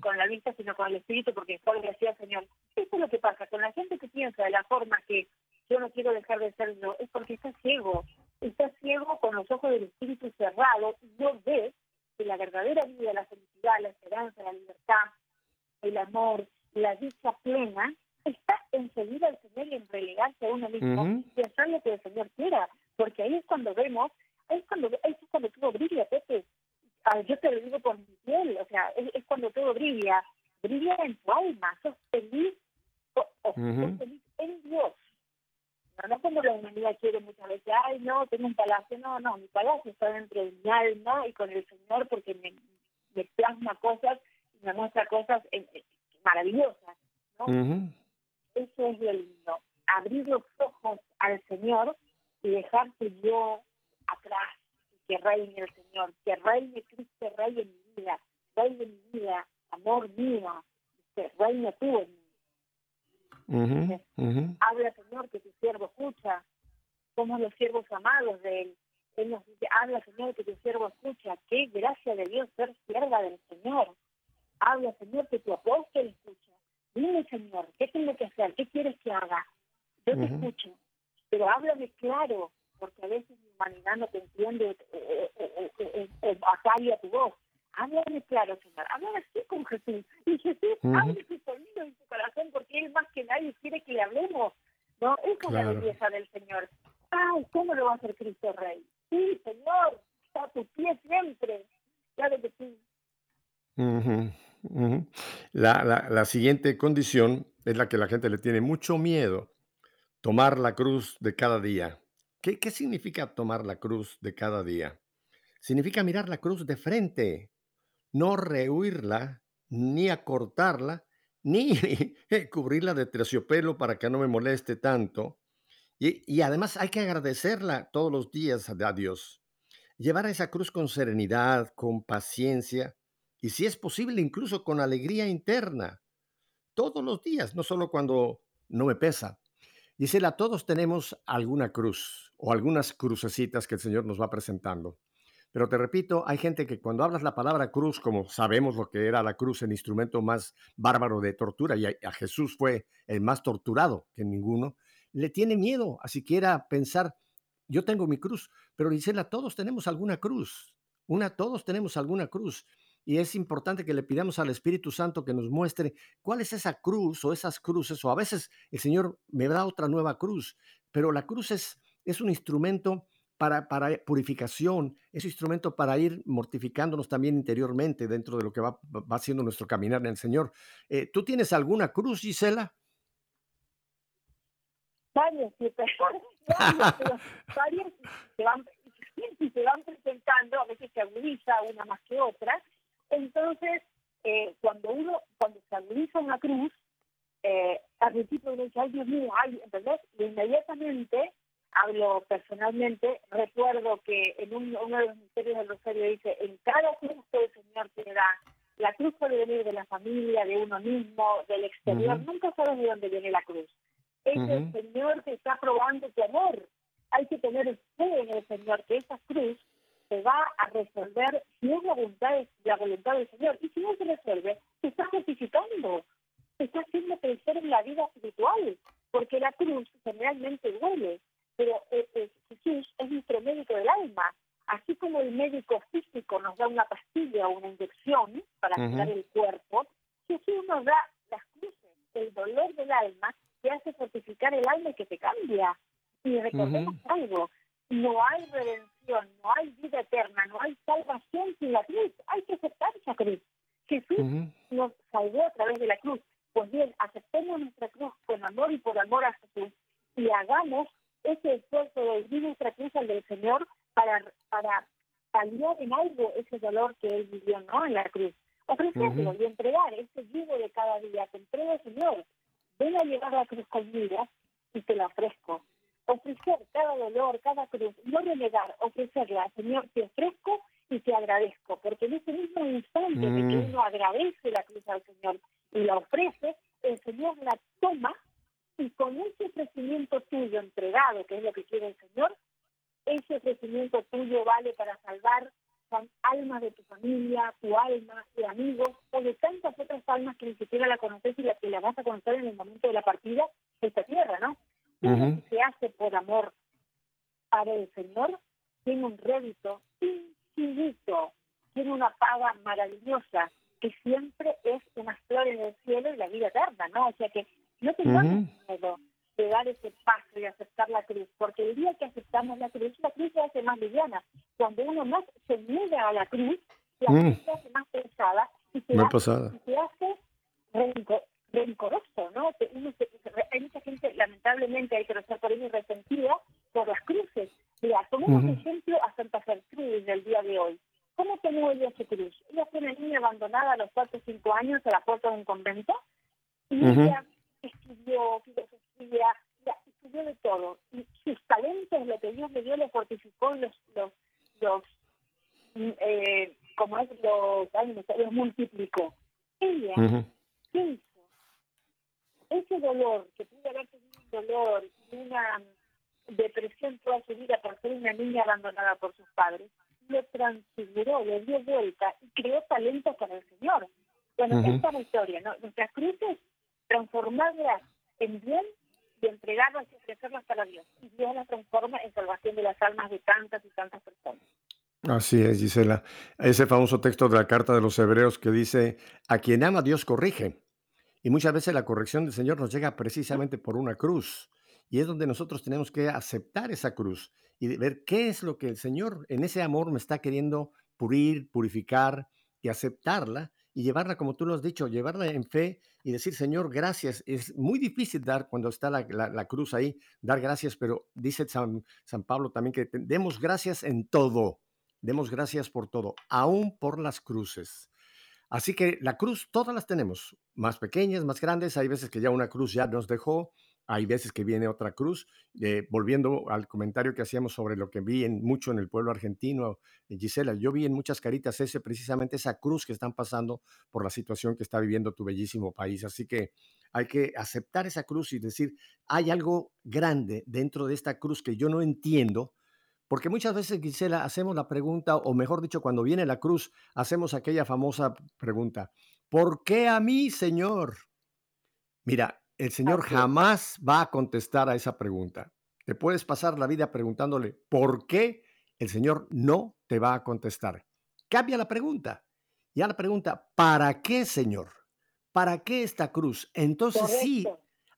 [SPEAKER 3] con, la vista, sino con el espíritu, porque le decía, Señor, esto es lo que pasa con la gente que piensa de la forma que yo no quiero dejar de ser yo, es porque está ciego, está ciego con los ojos del espíritu cerrados y no ve que la verdadera vida, la felicidad, la esperanza, la libertad, el amor, la dicha plena, está en seguir al Señor y en relegarse a uno mismo y hacer lo que el Señor quiera, porque ahí es cuando vemos es cuando, es cuando todo brilla, Pepe. Ah, yo te lo digo por mi piel, o sea, es, cuando todo brilla. Brilla en tu alma, sos feliz, o, feliz en Dios. No, no como la humanidad quiere muchas veces, ay, no, tengo un palacio. No, no, mi palacio está dentro de mi alma y con el Señor porque me, me plasma cosas y me muestra cosas eh, eh, maravillosas. ¿no? Eso es lo lindo. Abrir los ojos al Señor y dejarse yo atrás que reine el Señor, que reine Cristo, en mi vida, en mi vida, amor mío, que reine tú en mí. Habla, Señor, que tu siervo escucha. Somos los siervos amados de Él. Él nos dice, habla, Señor, que tu siervo escucha. Qué gracia de Dios ser sierva del Señor. Habla, Señor, que tu apóstol escucha. Dime, Señor, ¿qué tengo que hacer? ¿Qué quieres que haga? Yo te escucho, pero háblame claro, porque a veces mi humanidad no te entiende o acalla tu voz. Háblame claro, Señor. Háblame así con Jesús. Y Jesús, uh hable su sonido en su corazón, porque Él más que nadie quiere que le hablemos. ¿no? Esa es la belleza del Señor. Ay, ¿cómo lo va a hacer Cristo Rey? Sí, Señor, está a tu pie siempre. Claro que sí.
[SPEAKER 1] La, la, la siguiente condición es la que la gente le tiene mucho miedo, tomar la cruz de cada día. ¿Qué, ¿Qué significa tomar la cruz de cada día? Significa mirar la cruz de frente, no rehuirla, ni acortarla, ni cubrirla de terciopelo para que no me moleste tanto. Y, además hay que agradecerla todos los días a Dios. Llevar esa cruz con serenidad, con paciencia y si es posible incluso con alegría interna. Todos los días, no solo cuando no me pesa. Gisela, todos tenemos alguna cruz o algunas crucecitas que el Señor nos va presentando. Pero te repito, hay gente que cuando hablas la palabra cruz, como sabemos lo que era la cruz, el instrumento más bárbaro de tortura, y a, Jesús fue el más torturado que ninguno, le tiene miedo a siquiera pensar, yo tengo mi cruz, pero Gisela, todos tenemos alguna cruz, una, todos tenemos alguna cruz. Y es importante que le pidamos al Espíritu Santo que nos muestre cuál es esa cruz o esas cruces, o a veces el Señor me da otra nueva cruz, pero la cruz es, es un instrumento para, para purificación, es un instrumento para ir mortificándonos también interiormente dentro de lo que va, va haciendo nuestro caminar en el Señor. Eh, ¿Tú tienes alguna cruz, Gisela?
[SPEAKER 3] Varias, varias se van presentando, a veces se agudiza una más que otra. Entonces, eh, cuando uno, cuando se agudiza una cruz, eh, al principio uno dice, ay Dios mío, ay, ¿entendés? Y inmediatamente hablo personalmente, recuerdo que en un, uno de los misterios del Rosario dice, en cada cruz que el Señor te da, la cruz puede venir de la familia, de uno mismo, del exterior, nunca sabes de dónde viene la cruz. Es el Señor que está probando tu amor. Hay que tener fe en el Señor, que esa cruz se va a resolver si es la voluntad, la voluntad del Señor. Y si no se resuelve, se está justificando, se está haciendo crecer en la vida espiritual, porque la cruz generalmente duele pero eh, eh, Jesús es nuestro médico del alma. Así como el médico físico nos da una pastilla o una inyección para curar el cuerpo, Jesús nos da las cruces, el dolor del alma que hace fortificar el alma y que te cambia. Y recordemos algo, no hay redención, no hay vida eterna, no hay salvación sin la cruz. Hay que aceptar esa cruz. Jesús nos salvó a través de la cruz. Pues bien, aceptemos nuestra cruz con amor y por amor a Jesús y hagamos ese esfuerzo de vivir nuestra cruz al del Señor para, para paliar en algo ese dolor que Él vivió ¿no? en la cruz. Ofrecerlo y entregar ese vivo de cada día. Te entrego, Señor. Ven a llevar la cruz conmigo y te la ofrezco. Ofrecer cada dolor, cada cruz, no renegar, ofrecerla. Señor, te ofrezco y te agradezco. Porque en ese mismo instante de que mm. uno agradece la cruz al Señor y la ofrece, el Señor la toma y con ese ofrecimiento tuyo entregado, que es lo que quiere el Señor, ese ofrecimiento tuyo vale para salvar almas de tu familia, tu alma, de amigos, o de tantas otras almas que ni siquiera la conoces y la que la vas a conocer en el momento de la partida de esta tierra, ¿no? Uh que se hace por amor para el Señor tiene un rédito infinito, tiene una paga maravillosa, que siempre es unas flores del cielo y la vida eterna, ¿no? O sea que no tengamos miedo de dar ese paso y aceptar la cruz, porque el día que aceptamos la cruz, la cruz se hace más liviana. Cuando uno más se niega a la cruz, la mm. cruz se hace más pesada y se, hace, se hace rencoroso, ¿no? hay mucha gente, lamentablemente, hay que rezar por ello, resentida por las cruces. Mira, tomemos uh ejemplo a Santa Gertrudis del día de hoy. ¿Cómo tomó ella su cruz? Ella fue una niña abandonada a los 4 o 5 años a la puerta de un convento y ella estudió filosofía, estudió de todo. Y sus talentos, lo que Dios le dio, le fortificó los, los, los eh, como es, los, los multiplicó. Ella, ¿qué hizo? Ese dolor, que pudo haber tenido un dolor y una depresión toda su vida por ser una niña abandonada por sus padres, lo transfiguró, le dio vuelta y creó talento para el Señor. Bueno, esta es la historia, ¿no? Nuestras cruces, transformarlas en bien y entregarlas y ofrecerlas para Dios. Y Dios las transforma en salvación de las almas de tantas y tantas personas.
[SPEAKER 1] Así es, Gisela. Ese famoso texto de la carta de los hebreos que dice, a quien ama Dios corrige. Y muchas veces la corrección del Señor nos llega precisamente por una cruz. Y es donde nosotros tenemos que aceptar esa cruz y ver qué es lo que el Señor en ese amor me está queriendo purir, purificar y aceptarla y llevarla, como tú lo has dicho, llevarla en fe y decir, Señor, gracias. Es muy difícil dar cuando está la, la, cruz ahí, dar gracias, pero dice San, San Pablo también que demos gracias en todo, demos gracias por todo, aún por las cruces. Así que la cruz, todas las tenemos, más pequeñas, más grandes, hay veces que ya una cruz ya nos dejó, hay veces que viene otra cruz. Eh, volviendo al comentario que hacíamos sobre lo que vi en, mucho en el pueblo argentino, eh, Gisela, yo vi en muchas caritas ese, precisamente esa cruz que están pasando por la situación que está viviendo tu bellísimo país. Así que hay que aceptar esa cruz y decir, hay algo grande dentro de esta cruz que yo no entiendo, porque muchas veces, Gisela, hacemos la pregunta, o mejor dicho, cuando viene la cruz, hacemos aquella famosa pregunta, ¿por qué a mí, Señor? Mira, el Señor jamás va a contestar a esa pregunta. Te puedes pasar la vida preguntándole por qué el Señor no te va a contestar. Cambia la pregunta. Ya la pregunta, ¿para qué, Señor? ¿Para qué esta cruz? Entonces sí,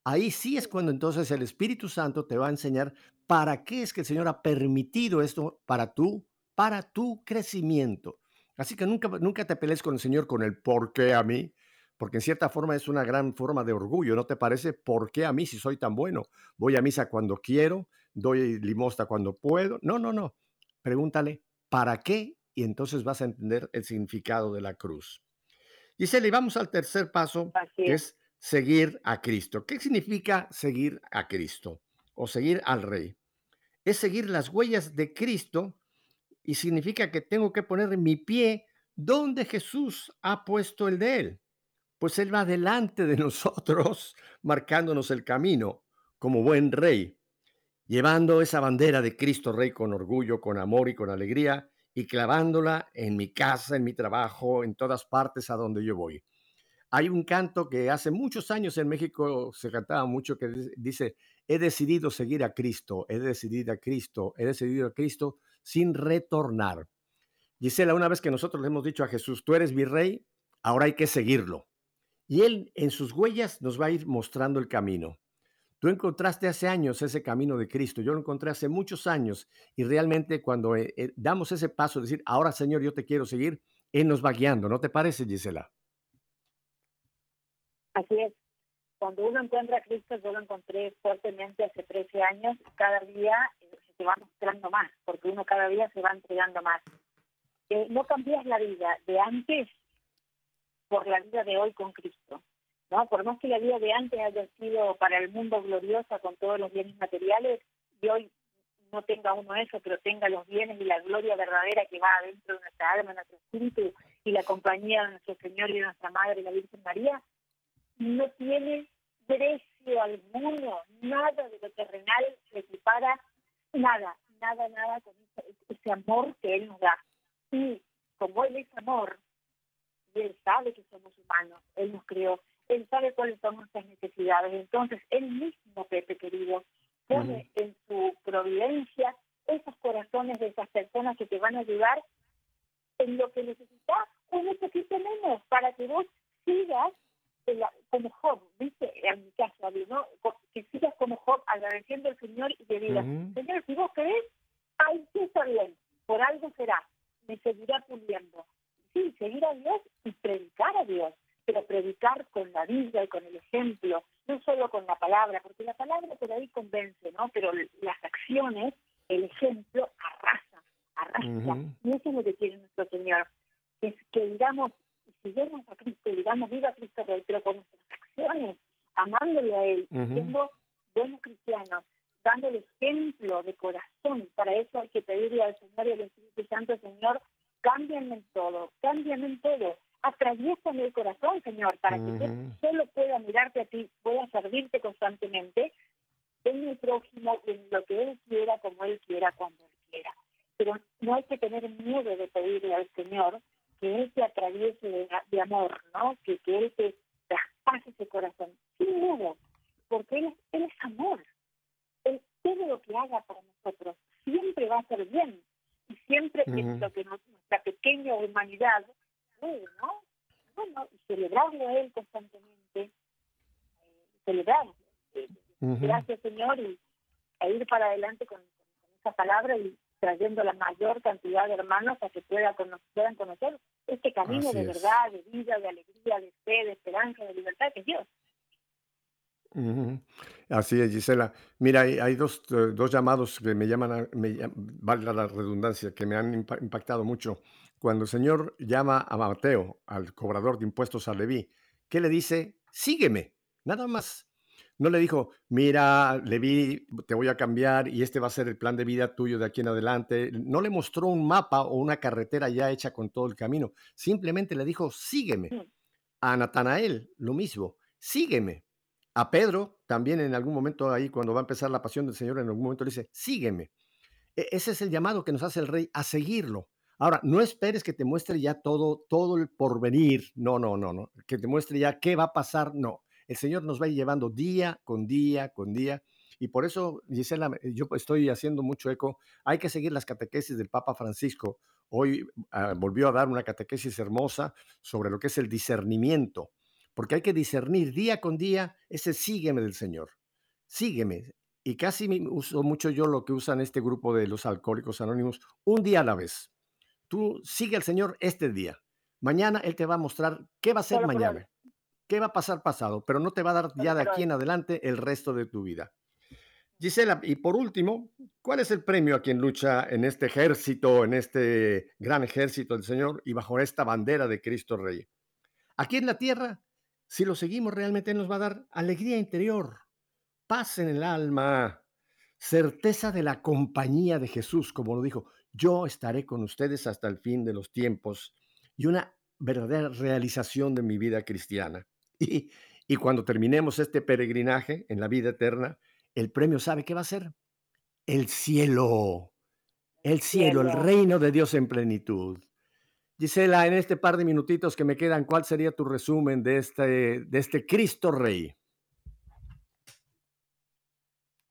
[SPEAKER 1] ahí sí es cuando entonces el Espíritu Santo te va a enseñar para qué es que el Señor ha permitido esto para tú, para tu crecimiento. Así que nunca, nunca te pelees con el Señor con el por qué a mí, porque en cierta forma es una gran forma de orgullo, ¿no te parece? ¿Por qué a mí si soy tan bueno? Voy a misa cuando quiero, doy limosna cuando puedo. No, no, no. Pregúntale, ¿para qué? Y entonces vas a entender el significado de la cruz. Giselle, y vamos al tercer paso, que es seguir a Cristo. ¿Qué significa seguir a Cristo o seguir al Rey? Es seguir las huellas de Cristo y significa que tengo que poner mi pie donde Jesús ha puesto el de él pues Él va delante de nosotros, marcándonos el camino como buen rey, llevando esa bandera de Cristo Rey con orgullo, con amor y con alegría, y clavándola en mi casa, en mi trabajo, en todas partes a donde yo voy. Hay un canto que hace muchos años en México se cantaba mucho que dice, he decidido seguir a Cristo, he decidido a Cristo, he decidido a Cristo sin retornar. Gisela, una vez que nosotros le hemos dicho a Jesús, tú eres mi rey, ahora hay que seguirlo. Y Él en sus huellas nos va a ir mostrando el camino. Tú encontraste hace años ese camino de Cristo, yo lo encontré hace muchos años y realmente cuando eh, eh, damos ese paso, de decir, ahora Señor, yo te quiero seguir, Él nos va guiando, ¿no te parece, Gisela?
[SPEAKER 3] Así es. Cuando uno encuentra a Cristo, yo lo encontré fuertemente hace 13 años, cada día eh, se va mostrando más, porque uno cada día se va entregando más. no cambias la vida de antes por la vida de hoy con Cristo. ¿no? Por más que la vida de antes haya sido para el mundo gloriosa con todos los bienes materiales, y hoy no tenga uno eso, pero tenga los bienes y la gloria verdadera que va adentro de nuestra alma, de nuestro espíritu y la compañía de nuestro Señor y de nuestra Madre, la Virgen María, no tiene precio alguno, nada de lo terrenal se equipara, nada, nada, nada con ese, ese amor que Él nos da. Y como Él es amor, él sabe que somos humanos, Él nos creó, Él sabe cuáles son nuestras necesidades. Entonces, Él mismo, Pepe querido, pone en su providencia esos corazones de esas personas que te van a ayudar en lo que necesitas con eso que tenemos para que vos sigas como Job, ¿viste? En mi caso, ¿no? Que sigas como Job agradeciendo al Señor y te digas, Señor, si vos crees, ahí sí está bien, por algo será, me seguirá puliendo sí, seguir a Dios y predicar a Dios, pero predicar con la vida y con el ejemplo, no solo con la palabra, porque la palabra por ahí convence, ¿no? Pero las acciones, el ejemplo arrasa, arrasa. Y eso es lo que quiere nuestro Señor, es que digamos, sigamos a Cristo, digamos, viva Cristo pero con nuestras acciones, amándole a Él, siendo buenos cristianos, dándole ejemplo de corazón. Para eso hay que pedirle al Señor y al Espíritu Santo, Señor, cámbiame en todo, cámbiame en todo. atraviésame el corazón, Señor, para que yo solo pueda mirarte a ti, pueda servirte constantemente en mi prójimo, en lo que Él quiera, como Él quiera, cuando Él quiera. Pero no hay que tener miedo de pedirle al Señor que Él te atraviese de, amor, ¿no? Que, que Él te traspase ese corazón, sin miedo, porque Él, él es amor. Él, todo lo que haga para nosotros siempre va a ser bien. Y siempre es lo que nuestra pequeña humanidad puede, ¿no? Bueno, celebrarlo a Él constantemente, eh, celebrarlo. Gracias, Señor, y a ir para adelante con, esa palabra y trayendo la mayor cantidad de hermanos a que pueda puedan conocer este camino de verdad, de vida, de alegría, de fe, de esperanza, de libertad que es Dios.
[SPEAKER 1] Así es, Gisela. Mira, hay, dos, eh, dos, llamados que me llaman, me, valga la redundancia, que me han impactado mucho. Cuando el Señor llama a Mateo, al cobrador de impuestos a Leví, ¿qué le dice? Sígueme, nada más. No le dijo, mira, Leví, te voy a cambiar y este va a ser el plan de vida tuyo de aquí en adelante. No le mostró un mapa o una carretera ya hecha con todo el camino. Simplemente le dijo, sígueme. A Natanael, lo mismo, sígueme. A Pedro, también en algún momento ahí, cuando va a empezar la pasión del Señor, en algún momento le dice, sígueme. E, ese es el llamado que nos hace el rey a seguirlo. Ahora, no esperes que te muestre ya todo, todo el porvenir. No, no, no, no. Que te muestre ya qué va a pasar. No el Señor nos va llevando día con día con día. Y por eso, Gisela, yo estoy haciendo mucho eco, hay que seguir las catequesis del Papa Francisco. Hoy ah, volvió a dar una catequesis hermosa sobre lo que es el discernimiento, porque hay que discernir día con día ese sígueme del Señor. Sígueme. Y casi uso mucho yo lo que usan este grupo de los alcohólicos anónimos, un día a la vez. Tú sigue al Señor este día. Mañana Él te va a mostrar qué va a ser mañana qué va a pasar pasado, pero no te va a dar ya de aquí en adelante el resto de tu vida. Gisela, y por último, ¿cuál es el premio a quien lucha en este ejército, en este gran ejército del Señor y bajo esta bandera de Cristo Rey? Aquí en la tierra, si lo seguimos realmente nos va a dar alegría interior, paz en el alma, certeza de la compañía de Jesús, como lo dijo, yo estaré con ustedes hasta el fin de los tiempos y una verdadera realización de mi vida cristiana. Y, cuando terminemos este peregrinaje en la vida eterna, el premio, ¿sabe qué va a ser? El cielo. El cielo, el reino de Dios en plenitud. Gisela, en este par de minutitos que me quedan, ¿cuál sería tu resumen de este, de este Cristo Rey?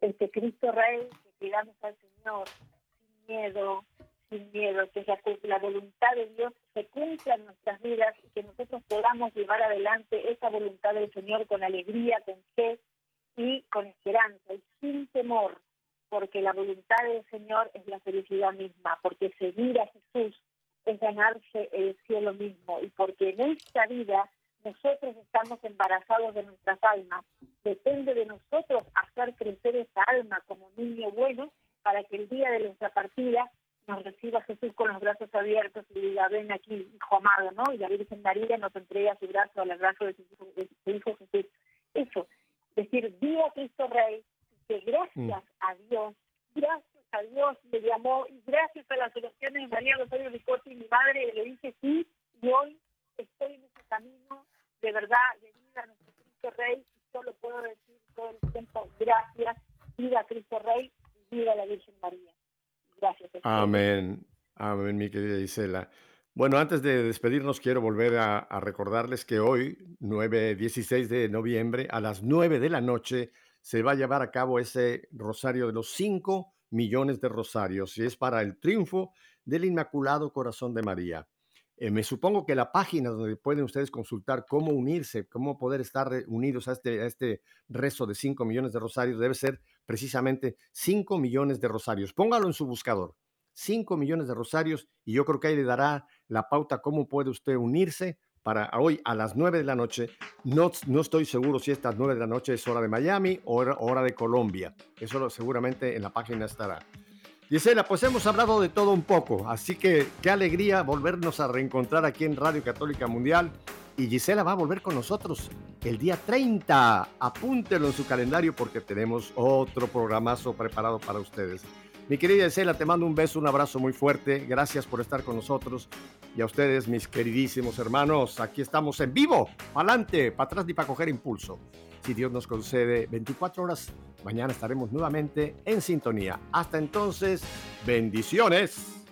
[SPEAKER 3] Este Cristo Rey, que pidamos al Señor sin miedo, sin miedo, que la, voluntad de Dios se cumpla en nuestras vidas y que nosotros podamos llevar adelante esa voluntad del Señor con alegría, con fe y con esperanza y sin temor, porque la voluntad del Señor es la felicidad misma, porque seguir a Jesús es ganarse el cielo mismo y porque en esta vida nosotros estamos embarazados de nuestras almas. Depende de nosotros hacer crecer esa alma como niño bueno para que el día de nuestra partida nos reciba Jesús con los brazos abiertos y diga, ven aquí, hijo amado, ¿no? Y la Virgen María nos entrega su brazo al abrazo de su, hijo Jesús. Eso, decir, a Cristo Rey, que gracias mm. a Dios, gracias a Dios me llamó y gracias a las oraciones de María Rosario Ricotti, mi madre, le dije sí, y hoy estoy en ese camino de verdad, de vida a nuestro Cristo Rey, y solo puedo decir todo el tiempo, gracias, viva Cristo Rey y viva la Virgen María.
[SPEAKER 1] Amén. Amén, mi querida Isela. Bueno, antes de despedirnos, quiero volver a, recordarles que hoy, 9, 16 de noviembre, a las 9 de la noche, se va a llevar a cabo ese rosario de los 5 millones de rosarios y es para el triunfo del Inmaculado Corazón de María. Eh, me supongo que la página donde pueden ustedes consultar cómo unirse, cómo poder estar unidos a este, a este rezo de 5 millones de rosarios debe ser precisamente 5 millones de rosarios. Póngalo en su buscador. 5 millones de rosarios y yo creo que ahí le dará la pauta cómo puede usted unirse para hoy a las 9 de la noche. No, no estoy seguro si estas 9 de la noche es hora de Miami o hora, hora de Colombia. Eso seguramente en la página estará. Gisela, pues hemos hablado de todo un poco, así que qué alegría volvernos a reencontrar aquí en Radio Católica Mundial. Y Gisela va a volver con nosotros el día 30. Apúntelo en su calendario porque tenemos otro programazo preparado para ustedes. Mi querida Gisela, te mando un beso, un abrazo muy fuerte. Gracias por estar con nosotros. Y a ustedes, mis queridísimos hermanos, aquí estamos en vivo. Adelante, para atrás ni para coger impulso si Dios nos concede 24 horas. Mañana estaremos nuevamente en sintonía. Hasta entonces, bendiciones.